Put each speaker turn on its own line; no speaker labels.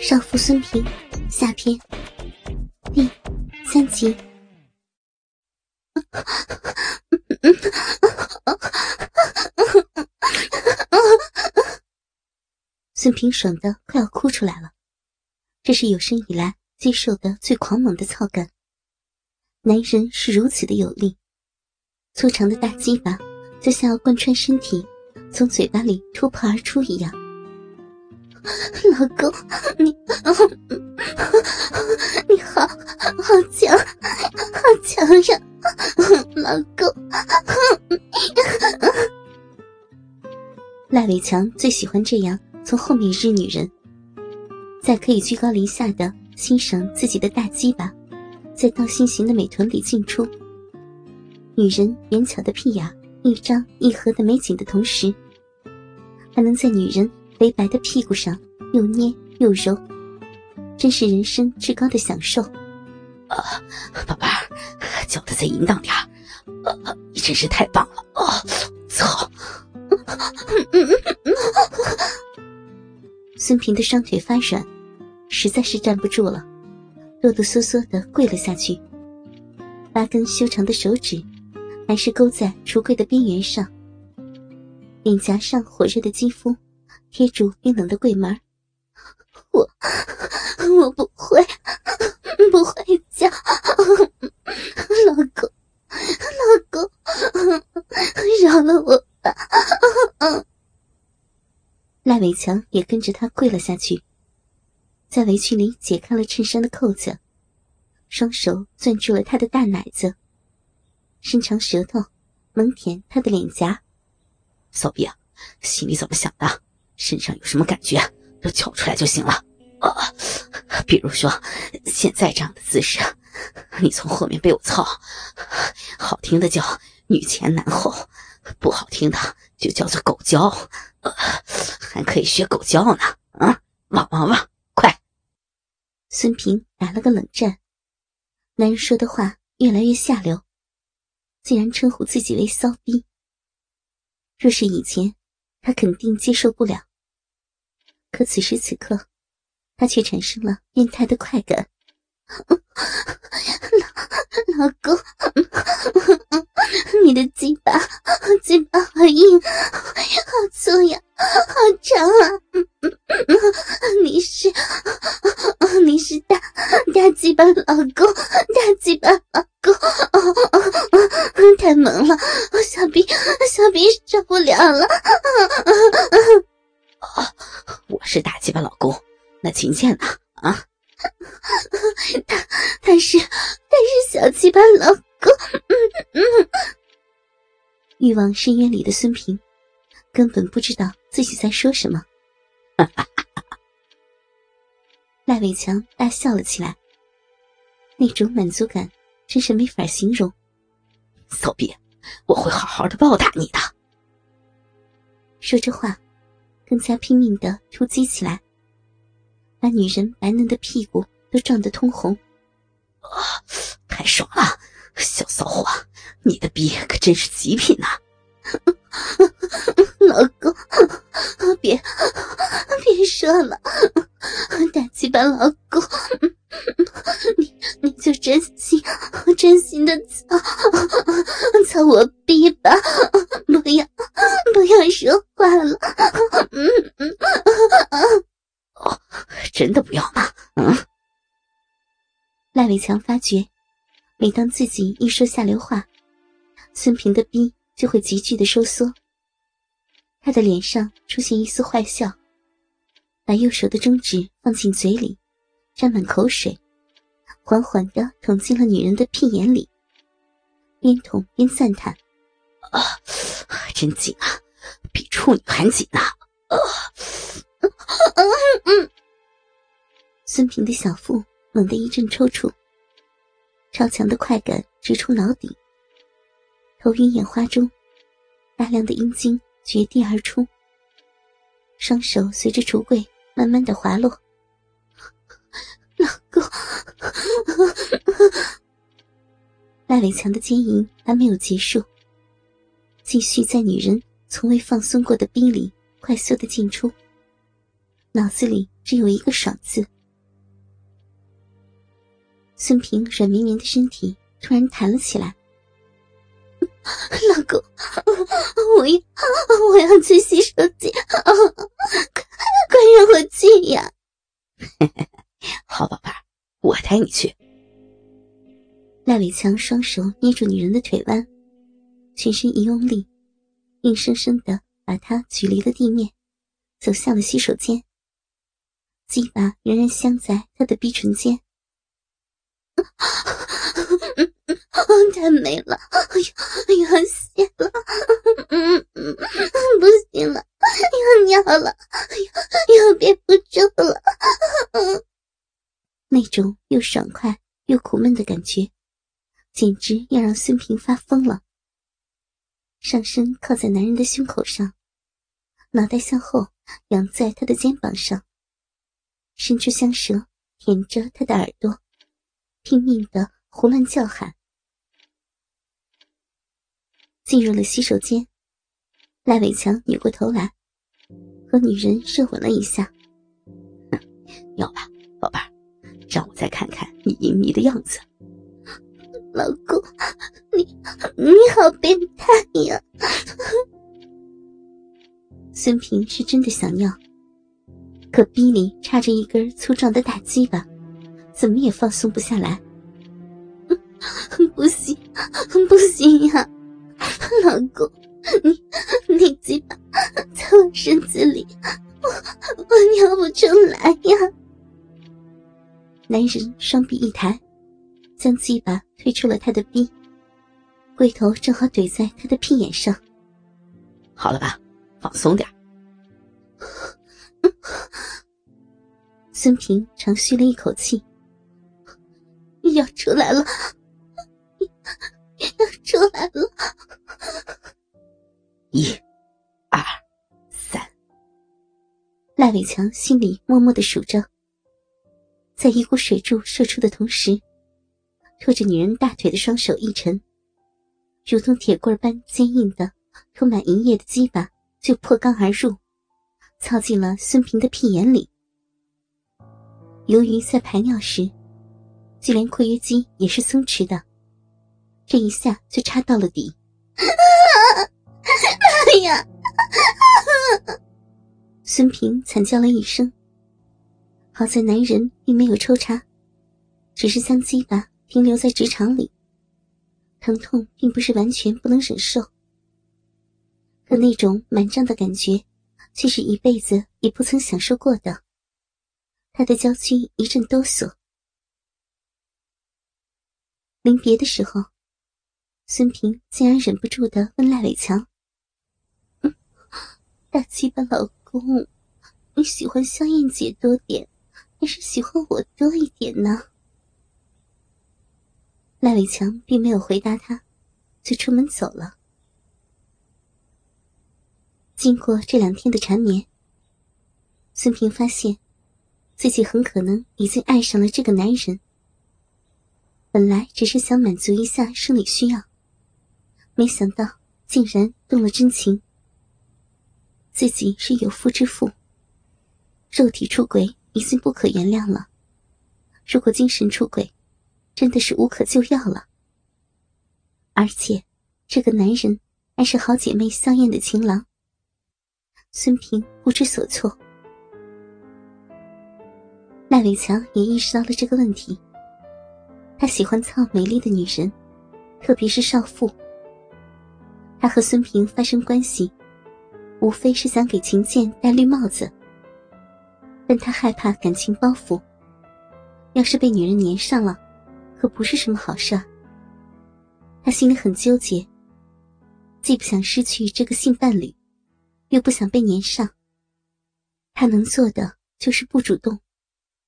少妇孙平下篇第三集。孙平爽的快要哭出来了，这是有生以来接受的最狂猛的操感。男人是如此的有力，粗长的大鸡巴就像要贯穿身体，从嘴巴里突破而出一样。老公，你你好好强，好强呀，老公。赖伟强最喜欢这样从后面日女人，在可以居高临下的欣赏自己的大鸡巴，在倒心形的美臀里进出。女人圆巧的屁眼一张一合的美景的同时，还能在女人。肥白的屁股上又捏又揉，真是人生至高的享受。
啊，宝贝儿，叫的再淫荡点儿，你真是太棒了啊！操！
孙平的双腿发软，实在是站不住了，哆哆嗦嗦的跪了下去。八根修长的手指还是勾在橱柜的边缘上，脸颊上火热的肌肤。贴住冰冷的柜门，我我不会，不会叫，老公，老公，饶了我吧！赖伟强也跟着他跪了下去，在围裙里解开了衬衫的扣子，双手攥住了他的大奶子，伸长舌头猛舔他的脸颊。
骚逼啊，心里怎么想的？身上有什么感觉，都叫出来就行了。啊，比如说现在这样的姿势，你从后面被我操，好听的叫女前男后，不好听的就叫做狗叫，还可以学狗叫呢。啊，汪汪汪，快！
孙平打了个冷战，男人说的话越来越下流，竟然称呼自己为骚逼。若是以前，他肯定接受不了。可此时此刻，他却产生了变态的快感。老老公，你的鸡巴，鸡巴好硬，好粗呀，好长啊！你是，你是大大鸡巴老公，大鸡巴老公，太猛了，小逼小逼受不了了。
我是大鸡巴老公，那秦倩呢？啊，
他他是他是小鸡巴老公。欲望深渊里的孙平根本不知道自己在说什么。赖伟强大笑了起来，那种满足感真是没法形容。
骚逼，我会好好的报答你的。
说着话。更加拼命的突击起来，把女人白嫩的屁股都撞得通红。
啊，太爽了，小骚货，你的逼可真是极品呐！
老公，别别说了，大鸡巴老公，你你就真心真心的操操我逼吧，不要不要说话了。
真的不要吗？嗯。
赖伟强发觉，每当自己一说下流话，孙平的逼就会急剧的收缩。他的脸上出现一丝坏笑，把右手的中指放进嘴里，沾满口水，缓缓的捅进了女人的屁眼里，边捅边赞叹：“
啊，真紧啊，比处女还紧啊！”啊。
孙平的小腹猛地一阵抽搐，超强的快感直冲脑顶，头晕眼花中，大量的阴茎绝地而出，双手随着橱柜慢慢的滑落。老公，赖伟强的奸淫还没有结束，继续在女人从未放松过的逼里快速的进出。脑子里只有一个爽字。孙平软绵绵的身体突然弹了起来。老公，我要我要去洗手间，快快让我去呀！
好宝贝儿，我带你去。
赖伟强双手捏住女人的腿弯，全身一用力，硬生生的把她举离了地面，走向了洗手间。鸡巴仍然镶在她的逼唇间。太美了！哎呀，哎呀，谢了！嗯嗯，不行了，要尿了！哎呀，要憋不住了！那种又爽快又苦闷的感觉，简直要让孙平发疯了。上身靠在男人的胸口上，脑袋向后仰在他的肩膀上，伸出香舌舔着他的耳朵，拼命的胡乱叫喊。进入了洗手间，赖伟强扭过头来，和女人热吻了一下。
要吧，宝贝儿，让我再看看你淫迷的样子。
老公，你你好变态呀！孙平是真的想要，可逼里插着一根粗壮的大鸡巴，怎么也放松不下来。不行，不行呀！老公，你你鸡巴在我身子里，我我尿不出来呀！男人双臂一抬，将鸡巴推出了他的逼，龟头正好怼在他的屁眼上。
好了吧，放松点。
孙平长吁了一口气，要出来了，要出来了。
一、二、三，
赖伟强心里默默的数着，在一股水柱射出的同时，拖着女人大腿的双手一沉，如同铁棍般坚硬的、充满银液的鸡巴就破缸而入，操进了孙平的屁眼里。由于在排尿时，就连括约肌也是松弛的，这一下就插到了底。哎呀！孙平惨叫了一声。好在男人并没有抽插，只是将鸡巴停留在直肠里，疼痛并不是完全不能忍受。可那种满胀的感觉，却是一辈子也不曾享受过的。他的娇躯一阵哆嗦。临别的时候，孙平竟然忍不住的问赖伟强。大鸡巴老公，你喜欢香艳姐多点，还是喜欢我多一点呢？赖伟强并没有回答他，就出门走了。经过这两天的缠绵，孙平发现自己很可能已经爱上了这个男人。本来只是想满足一下生理需要，没想到竟然动了真情。自己是有夫之妇，肉体出轨已经不可原谅了。如果精神出轨，真的是无可救药了。而且，这个男人还是好姐妹香艳的情郎。孙平不知所措。赖伟强也意识到了这个问题。他喜欢操美丽的女人，特别是少妇。他和孙平发生关系。无非是想给秦剑戴绿帽子，但他害怕感情包袱，要是被女人粘上了，可不是什么好事儿。他心里很纠结，既不想失去这个性伴侣，又不想被粘上。他能做的就是不主动，